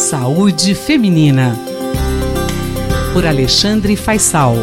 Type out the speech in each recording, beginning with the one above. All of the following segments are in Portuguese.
Saúde Feminina. Por Alexandre Faisal.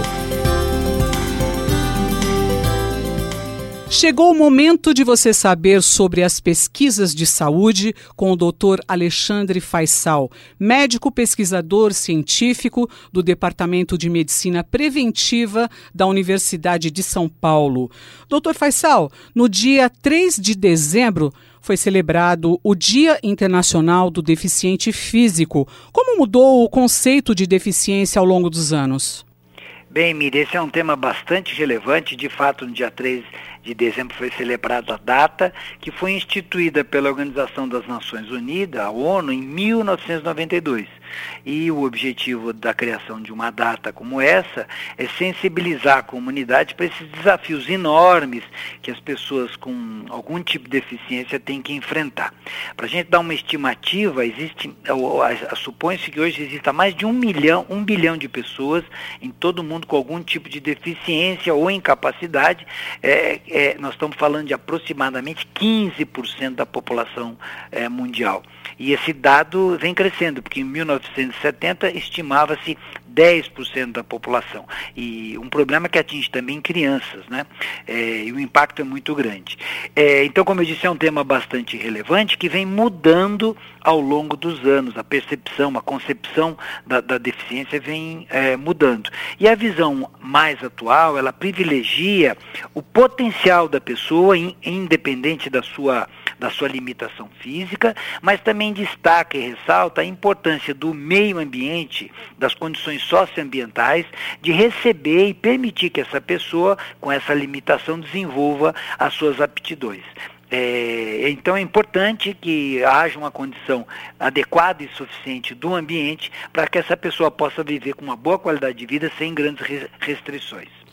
Chegou o momento de você saber sobre as pesquisas de saúde com o Dr. Alexandre Faisal, médico pesquisador científico do Departamento de Medicina Preventiva da Universidade de São Paulo. Dr. Faisal, no dia 3 de dezembro foi celebrado o Dia Internacional do Deficiente Físico. Como mudou o conceito de deficiência ao longo dos anos? Bem, Miriam, esse é um tema bastante relevante. De fato, no dia 3 de dezembro foi celebrada a data que foi instituída pela Organização das Nações Unidas, a ONU, em 1992. E o objetivo da criação de uma data como essa é sensibilizar a comunidade para esses desafios enormes que as pessoas com algum tipo de deficiência têm que enfrentar. Para a gente dar uma estimativa, existe, supõe-se que hoje exista mais de um milhão, um bilhão de pessoas em todo o mundo com algum tipo de deficiência ou incapacidade. É, é, nós estamos falando de aproximadamente 15% da população é, mundial. E esse dado vem crescendo, porque em 1970 estimava-se 10% da população. E um problema que atinge também crianças, né? É, e o impacto é muito grande. É, então, como eu disse, é um tema bastante relevante que vem mudando ao longo dos anos. A percepção, a concepção da, da deficiência vem é, mudando. E a visão mais atual, ela privilegia o potencial da pessoa, in, independente da sua da sua limitação física, mas também destaca e ressalta a importância do meio ambiente, das condições socioambientais, de receber e permitir que essa pessoa com essa limitação desenvolva as suas aptidões. É, então é importante que haja uma condição adequada e suficiente do ambiente para que essa pessoa possa viver com uma boa qualidade de vida sem grandes restrições.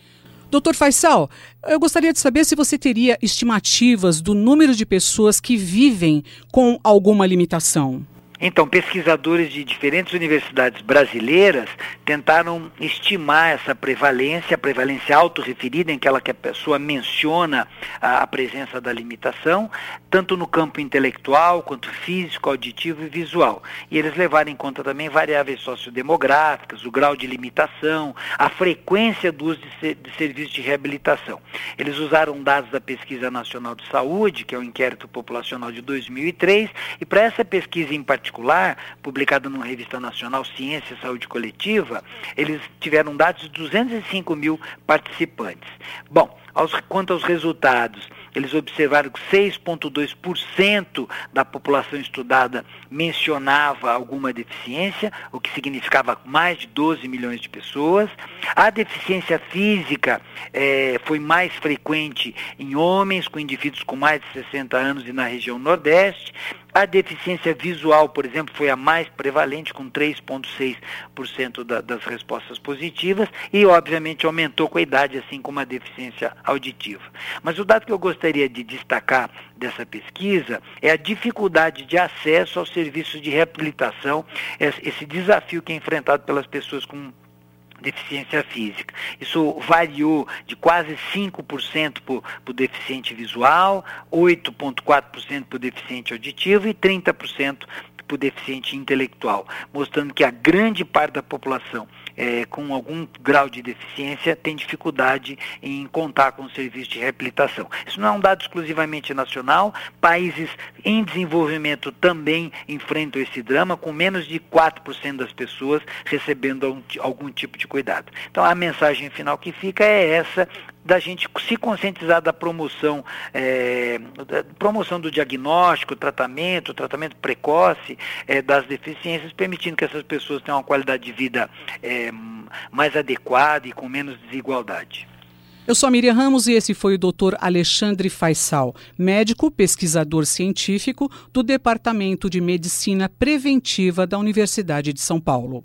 Doutor Faisal, eu gostaria de saber se você teria estimativas do número de pessoas que vivem com alguma limitação. Então, pesquisadores de diferentes universidades brasileiras tentaram estimar essa prevalência, a prevalência autorreferida, em que que a pessoa menciona a, a, presença da limitação, tanto no campo intelectual, quanto físico, auditivo e visual. E eles levaram em conta também variáveis sociodemográficas, o grau de limitação, a frequência do uso de, de serviços de reabilitação. Eles usaram dados da Pesquisa Nacional de Saúde, que é o inquérito populacional de 2003, e para essa pesquisa em particular, particular, publicada numa revista nacional Ciência e Saúde Coletiva, eles tiveram dados de 205 mil participantes. Bom, aos, quanto aos resultados, eles observaram que 6,2% da população estudada mencionava alguma deficiência, o que significava mais de 12 milhões de pessoas. A deficiência física eh, foi mais frequente em homens, com indivíduos com mais de 60 anos e na região Nordeste. A deficiência visual, por exemplo, foi a mais prevalente, com 3,6% da, das respostas positivas, e obviamente aumentou com a idade, assim como a deficiência auditiva. Mas o dado que eu gostaria de destacar dessa pesquisa é a dificuldade de acesso aos serviços de reabilitação, esse desafio que é enfrentado pelas pessoas com deficiência física. Isso variou de quase 5% para o deficiente visual, 8,4% para o deficiente auditivo e 30% o deficiente intelectual, mostrando que a grande parte da população é, com algum grau de deficiência tem dificuldade em contar com o serviço de reabilitação. Isso não é um dado exclusivamente nacional, países em desenvolvimento também enfrentam esse drama, com menos de 4% das pessoas recebendo algum tipo de cuidado. Então a mensagem final que fica é essa da gente se conscientizar da promoção, é, da promoção do diagnóstico, tratamento, tratamento precoce é, das deficiências, permitindo que essas pessoas tenham uma qualidade de vida é, mais adequada e com menos desigualdade. Eu sou a Miriam Ramos e esse foi o Dr. Alexandre Faisal, médico pesquisador científico do Departamento de Medicina Preventiva da Universidade de São Paulo.